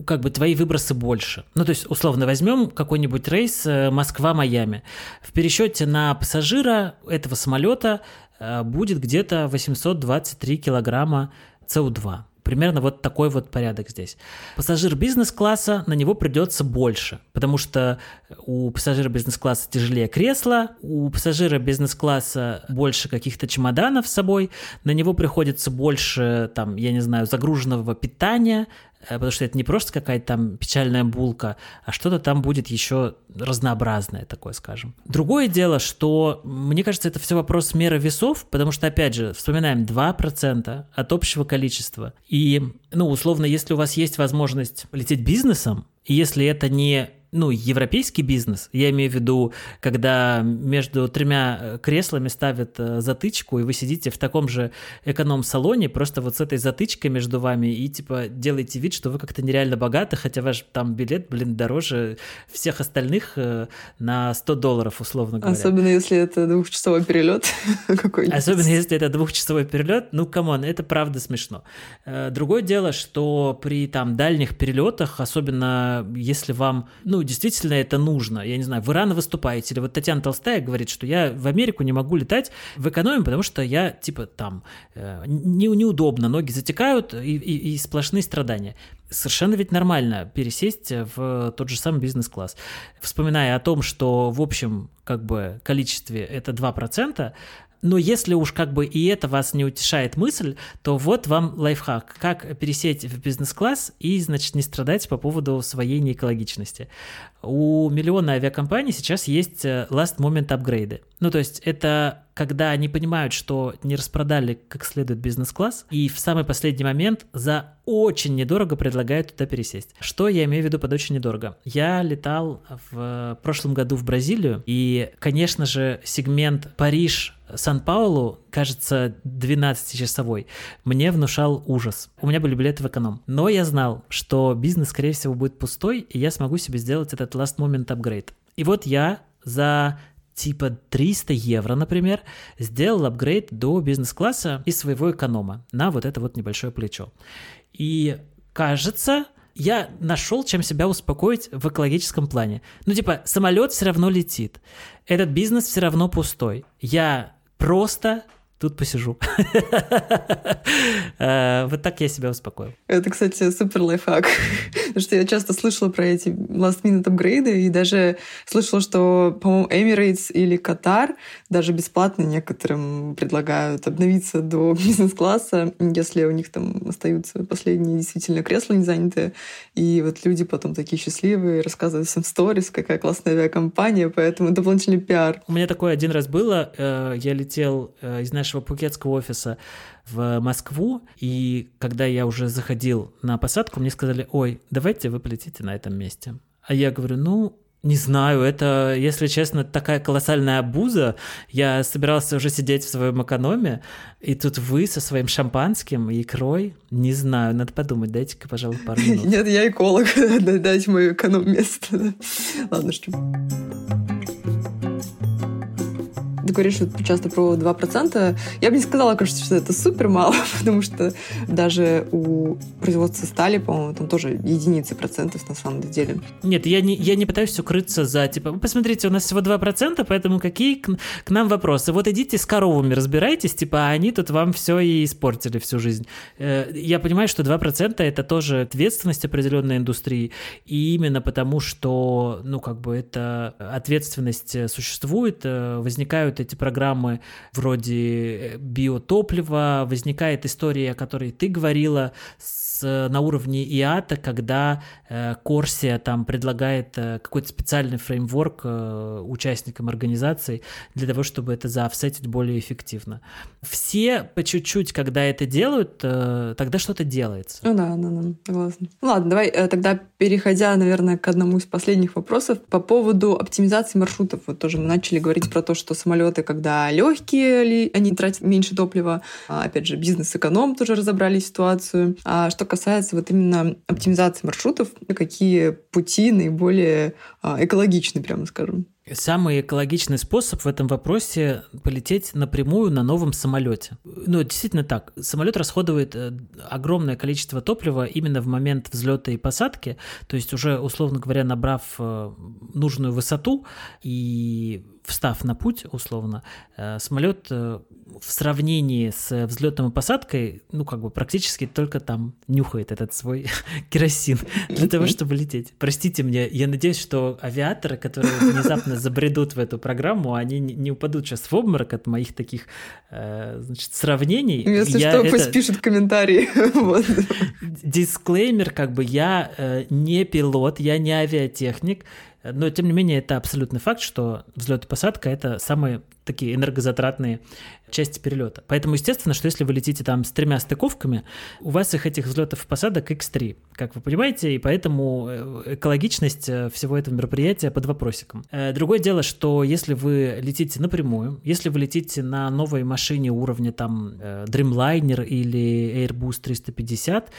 как бы твои выбросы больше. Ну, то есть, условно, возьмем какой-нибудь рейс э, Москва-Майами. В пересчете на пассажира этого самолета э, будет где-то 823 килограмма СО2. Примерно вот такой вот порядок здесь. Пассажир бизнес-класса, на него придется больше, потому что у пассажира бизнес-класса тяжелее кресло, у пассажира бизнес-класса больше каких-то чемоданов с собой, на него приходится больше, там, я не знаю, загруженного питания, потому что это не просто какая-то там печальная булка, а что-то там будет еще разнообразное такое, скажем. Другое дело, что, мне кажется, это все вопрос меры весов, потому что, опять же, вспоминаем 2% от общего количества. И, ну, условно, если у вас есть возможность полететь бизнесом, и если это не ну, европейский бизнес, я имею в виду, когда между тремя э, креслами ставят э, затычку, и вы сидите в таком же эконом-салоне, просто вот с этой затычкой между вами, и типа делаете вид, что вы как-то нереально богаты, хотя ваш там билет, блин, дороже всех остальных э, на 100 долларов, условно говоря. Особенно если это двухчасовой перелет какой-нибудь. Особенно если это двухчасовой перелет, ну, come on, это правда смешно. Другое дело, что при там дальних перелетах, особенно если вам, ну, действительно это нужно. Я не знаю, вы рано выступаете, или вот Татьяна Толстая говорит, что я в Америку не могу летать в экономе, потому что я, типа, там, э, не, неудобно, ноги затекают и, и, и сплошные страдания совершенно ведь нормально пересесть в тот же самый бизнес-класс. Вспоминая о том, что в общем как бы количестве это 2%, но если уж как бы и это вас не утешает мысль, то вот вам лайфхак. Как пересесть в бизнес-класс и, значит, не страдать по поводу своей неэкологичности. У миллиона авиакомпаний сейчас есть э, last moment апгрейды. Ну, то есть это когда они понимают, что не распродали как следует бизнес-класс, и в самый последний момент за очень недорого предлагают туда пересесть. Что я имею в виду под очень недорого? Я летал в прошлом году в Бразилию, и, конечно же, сегмент Париж Сан-Паулу, кажется, 12-часовой, мне внушал ужас. У меня были билеты в эконом. Но я знал, что бизнес, скорее всего, будет пустой, и я смогу себе сделать этот last moment upgrade. И вот я за типа 300 евро, например, сделал апгрейд до бизнес-класса из своего эконома на вот это вот небольшое плечо. И кажется, я нашел, чем себя успокоить в экологическом плане. Ну, типа, самолет все равно летит. Этот бизнес все равно пустой. Я просто тут посижу. Э, вот так я себя успокоил. Это, кстати, супер лайфхак. Потому что я часто слышала про эти last minute апгрейды и даже слышала, что, по-моему, Emirates или Qatar даже бесплатно некоторым предлагают обновиться до бизнес-класса, если у них там остаются последние действительно кресла не занятые. И вот люди потом такие счастливые, рассказывают всем сторис, какая классная авиакомпания, поэтому дополнительный пиар. У меня такое один раз было. Э, я летел э, из нашего пукетского офиса в Москву, и когда я уже заходил на посадку, мне сказали, ой, давайте вы полетите на этом месте. А я говорю, ну, не знаю, это, если честно, такая колоссальная обуза. Я собирался уже сидеть в своем экономе, и тут вы со своим шампанским и икрой. Не знаю, надо подумать, дайте-ка, пожалуй, пару минут. Нет, я эколог, дайте мое эконом-место. Ладно, что ты говоришь вот часто про 2%. Я бы не сказала, кажется, что это супер мало, потому что даже у производства стали, по-моему, там тоже единицы процентов на самом деле. Нет, я не, я не пытаюсь укрыться за, типа, посмотрите, у нас всего 2%, поэтому какие к, к нам вопросы? Вот идите с коровами разбирайтесь, типа, а они тут вам все и испортили всю жизнь. Э, я понимаю, что 2% это тоже ответственность определенной индустрии, и именно потому, что, ну, как бы это ответственность существует, э, возникают эти программы вроде э, биотоплива, возникает история, о которой ты говорила, с, на уровне ИАТа, когда э, Корсия там предлагает э, какой-то специальный фреймворк э, участникам организации для того, чтобы это заофсетить более эффективно. Все по чуть-чуть, когда это делают, э, тогда что-то делается. Ну да, да, да, согласна. Ну ладно, давай э, тогда переходя, наверное, к одному из последних вопросов по поводу оптимизации маршрутов. Вот тоже мы начали говорить про то, что самолеты, когда легкие, они тратят меньше топлива. А, опять же, бизнес-эконом тоже разобрали ситуацию. А что касается вот именно оптимизации маршрутов, какие пути наиболее а, экологичны, прямо скажем? Самый экологичный способ в этом вопросе полететь напрямую на новом самолете. Ну, действительно так. Самолет расходует э, огромное количество топлива именно в момент взлета и посадки, то есть уже, условно говоря, набрав э, нужную высоту и встав на путь, условно, э, самолет в сравнении с взлетом и посадкой, ну, как бы практически только там нюхает этот свой керосин для того, чтобы лететь. Простите мне, я надеюсь, что авиаторы, которые внезапно забредут в эту программу, они не упадут сейчас в обморок от моих таких, э, значит, сравнений. Если я что, это... пусть пишут комментарии. Дисклеймер, как бы, я не пилот, я не авиатехник, но, тем не менее, это абсолютный факт, что взлет и посадка — это самый такие энергозатратные части перелета. Поэтому, естественно, что если вы летите там с тремя стыковками, у вас их этих взлетов и посадок x3, как вы понимаете, и поэтому э, экологичность э, всего этого мероприятия под вопросиком. Э, другое дело, что если вы летите напрямую, если вы летите на новой машине уровня там Dreamliner или Airbus 350,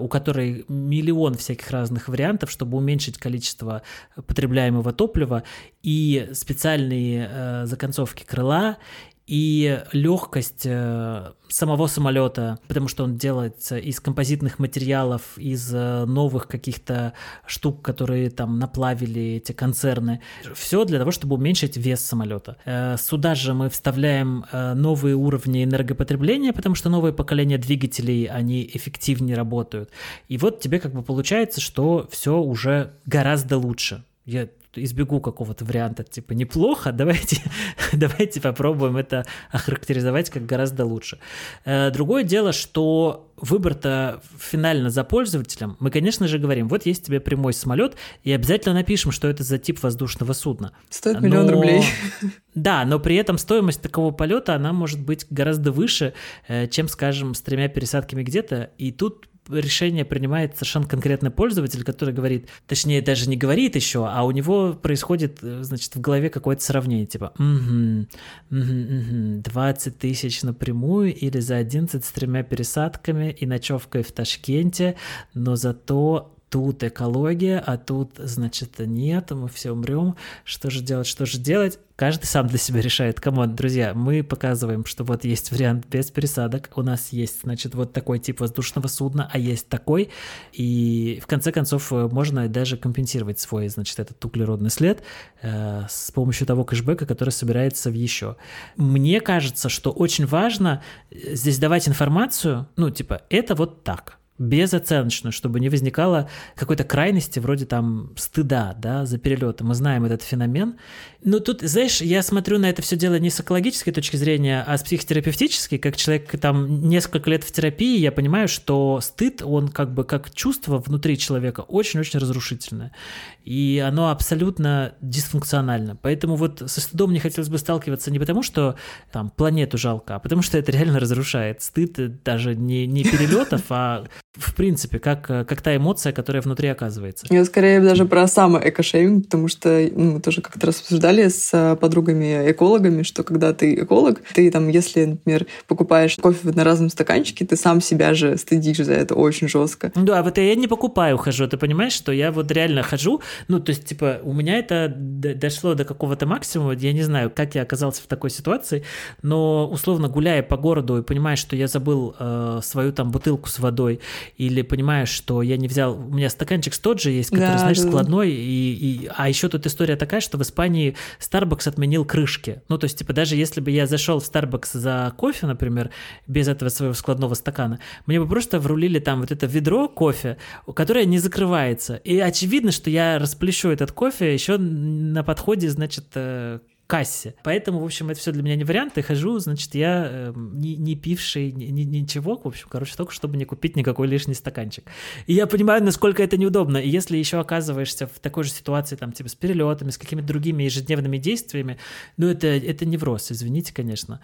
у которой миллион всяких разных вариантов, чтобы уменьшить количество потребляемого топлива, и специальные законцовки крыла, и легкость э, самого самолета, потому что он делается из композитных материалов, из э, новых каких-то штук, которые там наплавили эти концерны. Все для того, чтобы уменьшить вес самолета. Э, сюда же мы вставляем новые уровни энергопотребления, потому что новое поколение двигателей, они эффективнее работают. И вот тебе как бы получается, что все уже гораздо лучше. Я избегу какого-то варианта, типа неплохо, давайте, давайте попробуем это охарактеризовать как гораздо лучше. Э, другое дело, что выбор-то финально за пользователем, мы, конечно же, говорим, вот есть тебе прямой самолет, и обязательно напишем, что это за тип воздушного судна. Стоит миллион но... рублей. Да, но при этом стоимость такого полета, она может быть гораздо выше, э, чем, скажем, с тремя пересадками где-то, и тут решение принимает совершенно конкретный пользователь, который говорит, точнее даже не говорит еще, а у него происходит, э, значит, в голове какое-то сравнение, типа, угу, угу, угу, 20 тысяч напрямую или за 11 с тремя пересадками и ночевкой в Ташкенте, но зато тут экология, а тут, значит, нет, мы все умрем, что же делать, что же делать? Каждый сам для себя решает. Come on, друзья, мы показываем, что вот есть вариант без пересадок, у нас есть, значит, вот такой тип воздушного судна, а есть такой, и в конце концов можно даже компенсировать свой, значит, этот углеродный след э, с помощью того кэшбэка, который собирается в еще. Мне кажется, что очень важно э, здесь давать информацию, ну, типа, это вот так, безоценочную, чтобы не возникало какой-то крайности вроде там стыда, да, за перелеты. Мы знаем этот феномен. Но тут, знаешь, я смотрю на это все дело не с экологической точки зрения, а с психотерапевтической. Как человек там несколько лет в терапии, я понимаю, что стыд, он как бы как чувство внутри человека очень-очень разрушительное. И оно абсолютно дисфункционально. Поэтому вот со стыдом не хотелось бы сталкиваться не потому, что там планету жалко, а потому что это реально разрушает. Стыд даже не, не перелетов, а в принципе, как, э, как та эмоция, которая внутри оказывается. Я скорее даже про самый экошейминг, потому что ну, мы тоже как-то рассуждали с э, подругами-экологами, что когда ты эколог, ты там, если, например, покупаешь кофе в одноразовом стаканчике, ты сам себя же стыдишь за это очень жестко. Да, вот я не покупаю, хожу, ты понимаешь, что я вот реально хожу, ну, то есть, типа, у меня это дошло до какого-то максимума, я не знаю, как я оказался в такой ситуации, но, условно, гуляя по городу и понимая, что я забыл э, свою там бутылку с водой, или понимаешь, что я не взял, у меня стаканчик тот же есть, который, да, знаешь, да. складной, и, и, а еще тут история такая, что в Испании Starbucks отменил крышки. Ну, то есть, типа, даже если бы я зашел в Starbucks за кофе, например, без этого своего складного стакана, мне бы просто врулили там вот это ведро кофе, которое не закрывается. И очевидно, что я расплещу этот кофе еще на подходе, значит, э, кассе. Поэтому, в общем, это все для меня не вариант. И хожу, значит, я э, не, не пивший ни, ни, ничего, в общем, короче, только чтобы не купить никакой лишний стаканчик. И я понимаю, насколько это неудобно. И если еще оказываешься в такой же ситуации, там, типа, с перелетами, с какими-то другими ежедневными действиями, ну, это, это невроз, извините, конечно.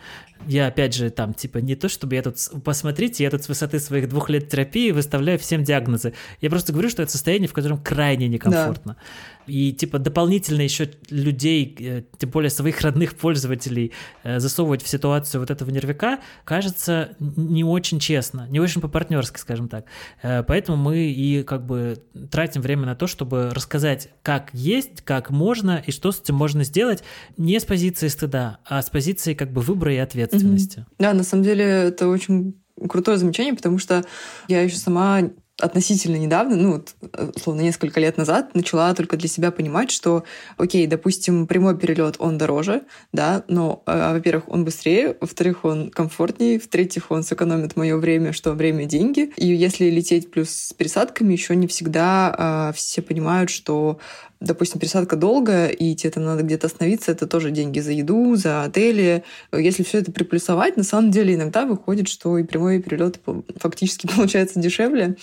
Я, опять же, там, типа, не то, чтобы я тут... Посмотрите, я тут с высоты своих двух лет терапии выставляю всем диагнозы. Я просто говорю, что это состояние, в котором крайне некомфортно. Да. И, типа, дополнительно еще людей, э, тем более своих родных пользователей, э, засовывать в ситуацию вот этого нервика, кажется не очень честно, не очень по-партнерски, скажем так. Э, поэтому мы и как бы тратим время на то, чтобы рассказать, как есть, как можно и что с этим можно сделать не с позиции стыда, а с позиции как бы выбора и ответственности. Да, на самом деле это очень крутое замечание, потому что я еще сама относительно недавно, ну, вот, условно, несколько лет назад начала только для себя понимать, что, окей, допустим, прямой перелет, он дороже, да, но, э, во-первых, он быстрее, во-вторых, он комфортнее, в-третьих, он сэкономит мое время, что время — деньги. И если лететь плюс с пересадками, еще не всегда э, все понимают, что допустим, пересадка долгая, и тебе там надо где-то остановиться, это тоже деньги за еду, за отели. Если все это приплюсовать, на самом деле иногда выходит, что и прямой перелет фактически получается дешевле,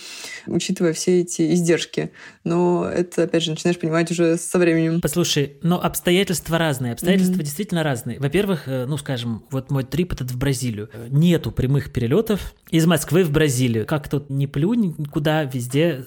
учитывая все эти издержки. Но это, опять же, начинаешь понимать уже со временем. Послушай, но обстоятельства разные. Обстоятельства mm-hmm. действительно разные. Во-первых, э, ну, скажем, вот мой трип этот в Бразилию. Нету прямых перелетов из Москвы в Бразилию. Как тут не плюнь куда, везде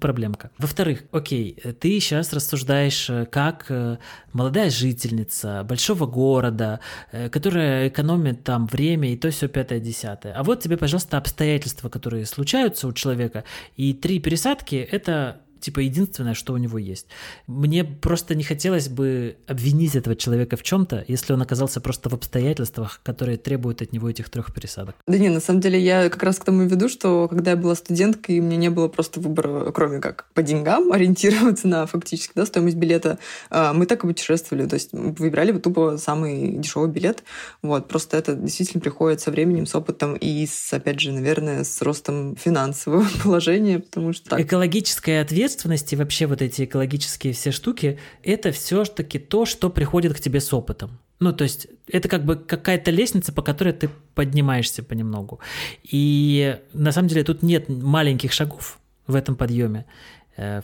проблемка. Во-вторых, окей, ты сейчас рассуждаешь э, как э, молодая жительница большого города, э, которая экономит там время и то все пятое, десятое. А вот тебе, пожалуйста, обстоятельства, которые случаются у человека, и три пересадки — это типа единственное, что у него есть. Мне просто не хотелось бы обвинить этого человека в чем-то, если он оказался просто в обстоятельствах, которые требуют от него этих трех пересадок. Да не, на самом деле я как раз к тому веду, что когда я была студенткой, у меня не было просто выбора, кроме как по деньгам ориентироваться на фактически да, стоимость билета, а, мы так и путешествовали, то есть выбирали тупо самый дешевый билет. Вот, просто это действительно приходит со временем, с опытом и, с, опять же, наверное, с ростом финансового положения, потому что так. Экологическая ответственность ответственности, вообще вот эти экологические все штуки, это все-таки то, что приходит к тебе с опытом. Ну, то есть это как бы какая-то лестница, по которой ты поднимаешься понемногу. И на самом деле тут нет маленьких шагов в этом подъеме.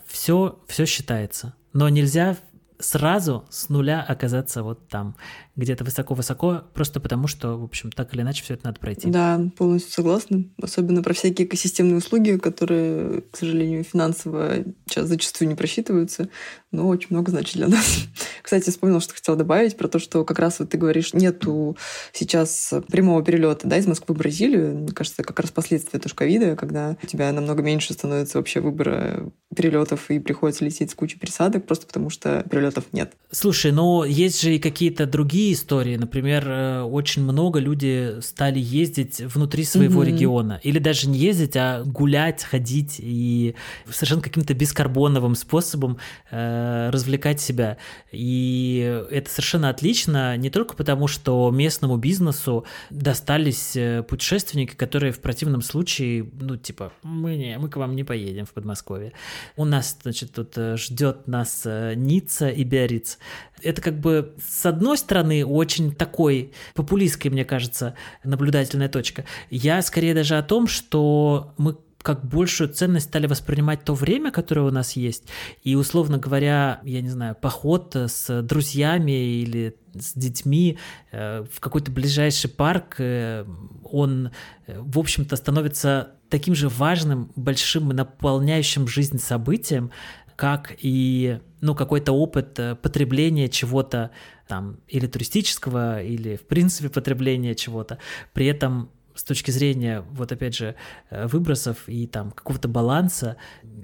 Все, э, все считается. Но нельзя сразу с нуля оказаться вот там, где-то высоко-высоко, просто потому что, в общем, так или иначе все это надо пройти. Да, полностью согласна. Особенно про всякие экосистемные услуги, которые, к сожалению, финансово сейчас зачастую не просчитываются, но очень много значит для нас. Кстати, вспомнила, что хотела добавить про то, что как раз вот ты говоришь, нету сейчас прямого перелета да, из Москвы в Бразилию. Мне кажется, как раз последствия тоже ковида, когда у тебя намного меньше становится вообще выбора перелетов и приходится лететь с кучей пересадок, просто потому что перелетов нет. Слушай, но есть же и какие-то другие другие истории. Например, э, очень много люди стали ездить внутри своего mm-hmm. региона. Или даже не ездить, а гулять, ходить и совершенно каким-то бескарбоновым способом э, развлекать себя. И это совершенно отлично, не только потому, что местному бизнесу достались э, путешественники, которые в противном случае, ну, типа, мы, не, мы к вам не поедем в Подмосковье. У нас, значит, тут э, ждет нас Ницца и Биарриц это как бы с одной стороны очень такой популистской, мне кажется, наблюдательная точка. Я скорее даже о том, что мы как большую ценность стали воспринимать то время, которое у нас есть. И, условно говоря, я не знаю, поход с друзьями или с детьми э, в какой-то ближайший парк, э, он, э, в общем-то, становится таким же важным, большим и наполняющим жизнь событием, как и ну, какой-то опыт э, потребления чего-то там, или туристического, или, в принципе, потребления чего-то. При этом с точки зрения, вот опять же, э, выбросов и там какого-то баланса,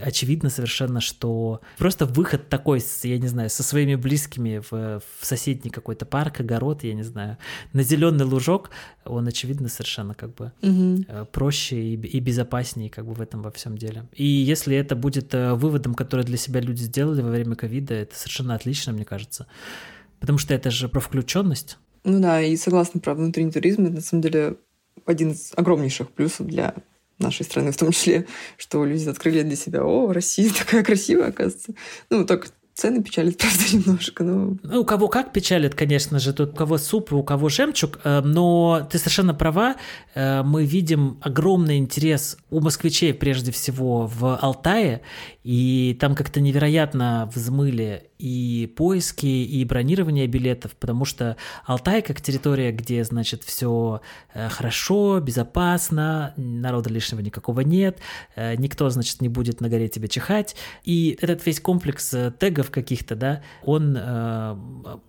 очевидно совершенно, что просто выход такой, я не знаю, со своими близкими в, в соседний какой-то парк, огород, я не знаю, на зеленый лужок, он очевидно совершенно как бы угу. проще и, и безопаснее как бы в этом во всем деле. И если это будет э, выводом, который для себя люди сделали во время ковида, это совершенно отлично, мне кажется. Потому что это же про включенность. Ну да, и согласна про внутренний туризм. Это на самом деле один из огромнейших плюсов для нашей страны в том числе, что люди открыли для себя, о, Россия такая красивая, оказывается. Ну, только цены печалят, правда, немножко, но... Ну, у кого как печалит, конечно же, тут у кого суп, у кого жемчуг, э, но ты совершенно права, э, мы видим огромный интерес у москвичей, прежде всего, в Алтае, и там как-то невероятно взмыли и поиски, и бронирование билетов, потому что Алтай как территория, где, значит, все э, хорошо, безопасно, народа лишнего никакого нет, э, никто, значит, не будет на горе тебе чихать, и этот весь комплекс э, тегов каких-то, да, он э,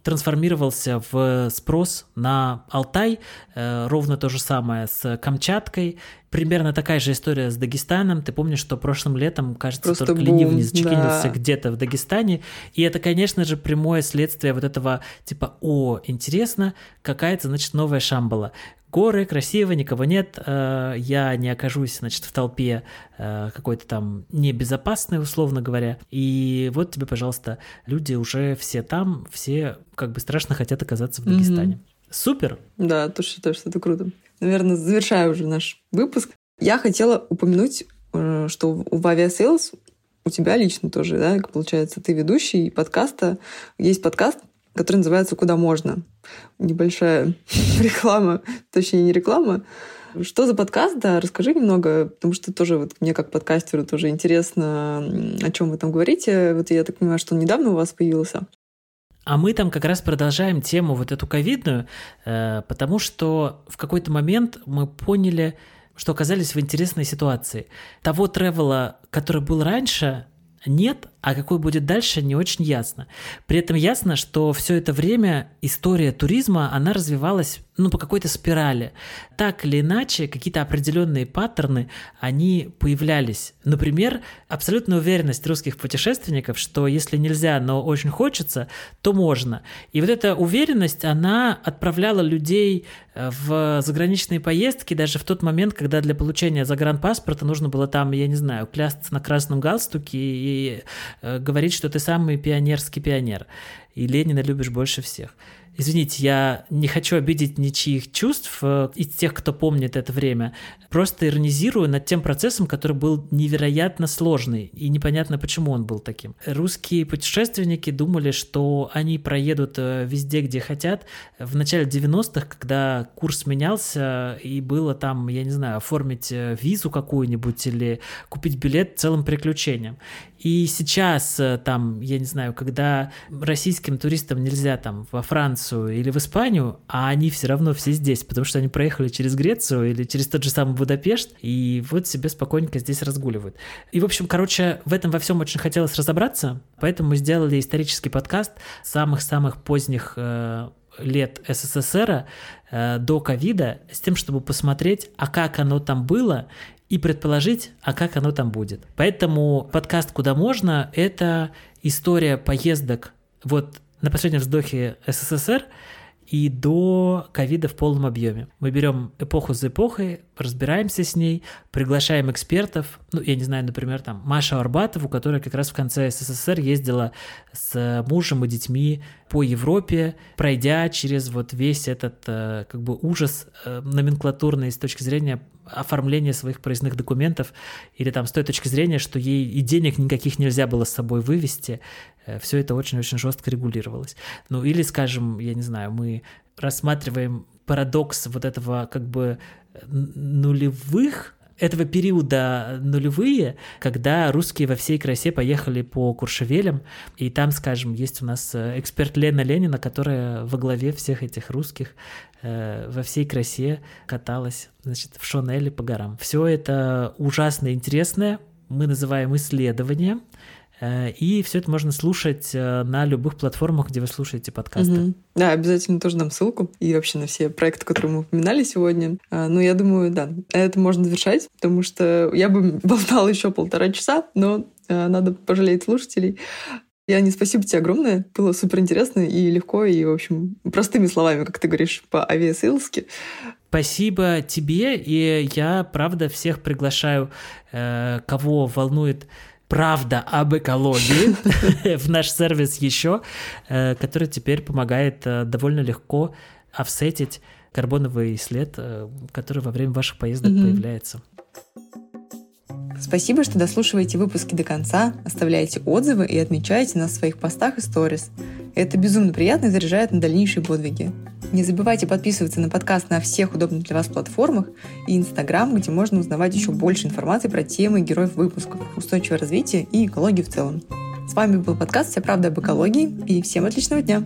трансформировался в спрос на Алтай, э, ровно то же самое с Камчаткой, примерно такая же история с Дагестаном. Ты помнишь, что прошлым летом, кажется, Просто только бум, ленив не зачекинился да. где-то в Дагестане. И это, конечно же, прямое следствие вот этого типа «О, интересно, какая-то, значит, новая Шамбала». Горы, красиво, никого нет, э, я не окажусь, значит, в толпе э, какой-то там небезопасной, условно говоря. И вот тебе, пожалуйста, люди уже все там, все как бы страшно хотят оказаться в Дагестане. Mm-hmm. Супер! Да, тоже считаю, что это круто наверное, завершаю уже наш выпуск. Я хотела упомянуть, э, что в Aviasales у тебя лично тоже, да, получается, ты ведущий подкаста. Есть подкаст, который называется «Куда можно». Небольшая реклама, точнее, не реклама, что за подкаст, да, расскажи немного, потому что тоже вот мне как подкастеру тоже интересно, о чем вы там говорите. Вот я так понимаю, что он недавно у вас появился. А мы там как раз продолжаем тему вот эту ковидную, э, потому что в какой-то момент мы поняли, что оказались в интересной ситуации. Того тревела, который был раньше, нет, а какой будет дальше, не очень ясно. При этом ясно, что все это время история туризма, она развивалась ну, по какой-то спирали. Так или иначе, какие-то определенные паттерны, они появлялись. Например, абсолютная уверенность русских путешественников, что если нельзя, но очень хочется, то можно. И вот эта уверенность, она отправляла людей э, в заграничные поездки даже в тот момент, когда для получения загранпаспорта нужно было там, я не знаю, клясться на красном галстуке и говорить, что ты самый пионерский пионер, и Ленина любишь больше всех. Извините, я не хочу обидеть ничьих чувств э, из тех, кто помнит это время. Просто иронизирую над тем процессом, который был невероятно сложный, и непонятно, почему он был таким. Русские путешественники думали, что они проедут э, везде, где хотят. В начале 90-х, когда курс менялся, и было там, я не знаю, оформить э, визу какую-нибудь или купить билет целым приключением. И сейчас там, я не знаю, когда российским туристам нельзя там во Францию Францию или в Испанию, а они все равно все здесь, потому что они проехали через Грецию или через тот же самый Будапешт, и вот себе спокойненько здесь разгуливают. И, в общем, короче, в этом во всем очень хотелось разобраться, поэтому мы сделали исторический подкаст самых-самых поздних э, лет СССР э, до ковида с тем, чтобы посмотреть, а как оно там было, и предположить, а как оно там будет. Поэтому подкаст «Куда можно» — это история поездок вот на последнем вздохе СССР и до ковида в полном объеме. Мы берем эпоху за эпохой, разбираемся с ней, приглашаем экспертов, ну, я не знаю, например, там, Маша Арбатову, которая как раз в конце СССР ездила с мужем и детьми по Европе, пройдя через вот весь этот э, как бы ужас э, номенклатурный с точки зрения оформления своих проездных документов, или там с той точки зрения, что ей и денег никаких нельзя было с собой вывести, Э, все это очень-очень жестко регулировалось. Ну или, скажем, я не знаю, мы рассматриваем парадокс вот этого как бы нулевых этого периода нулевые, когда русские во всей красе поехали по Куршевелям, и там, скажем, есть у нас э, эксперт Лена Ленина, которая во главе всех этих русских э, во всей красе каталась, значит, в Шонеле по горам. Все это ужасно интересное, мы называем исследование, Э, и все это можно слушать э, на любых платформах, где вы слушаете подкасты. Угу. Да, обязательно тоже дам ссылку. И вообще на все проекты, которые мы упоминали сегодня. Э, ну, я думаю, да, это можно завершать, потому что я бы болтала еще полтора часа, но надо пожалеть слушателей. Янис, спасибо тебе огромное. Было супер интересно и легко, и, в общем, простыми словами, как ты говоришь, по авиасейлски. Спасибо тебе, и я, правда, всех приглашаю, кого волнует правда об экологии в наш сервис еще, э, который теперь помогает э, довольно легко офсетить карбоновый след, э, который во время ваших поездок появляется. Спасибо, что дослушиваете выпуски до конца, оставляете отзывы и отмечаете нас в своих постах и сторис. Это безумно приятно и заряжает на дальнейшие подвиги. Не забывайте подписываться на подкаст на всех удобных для вас платформах и Инстаграм, где можно узнавать еще больше информации про темы героев выпусков, устойчивое развитие и экологию в целом. С вами был подкаст «Вся правда об экологии» и всем отличного дня!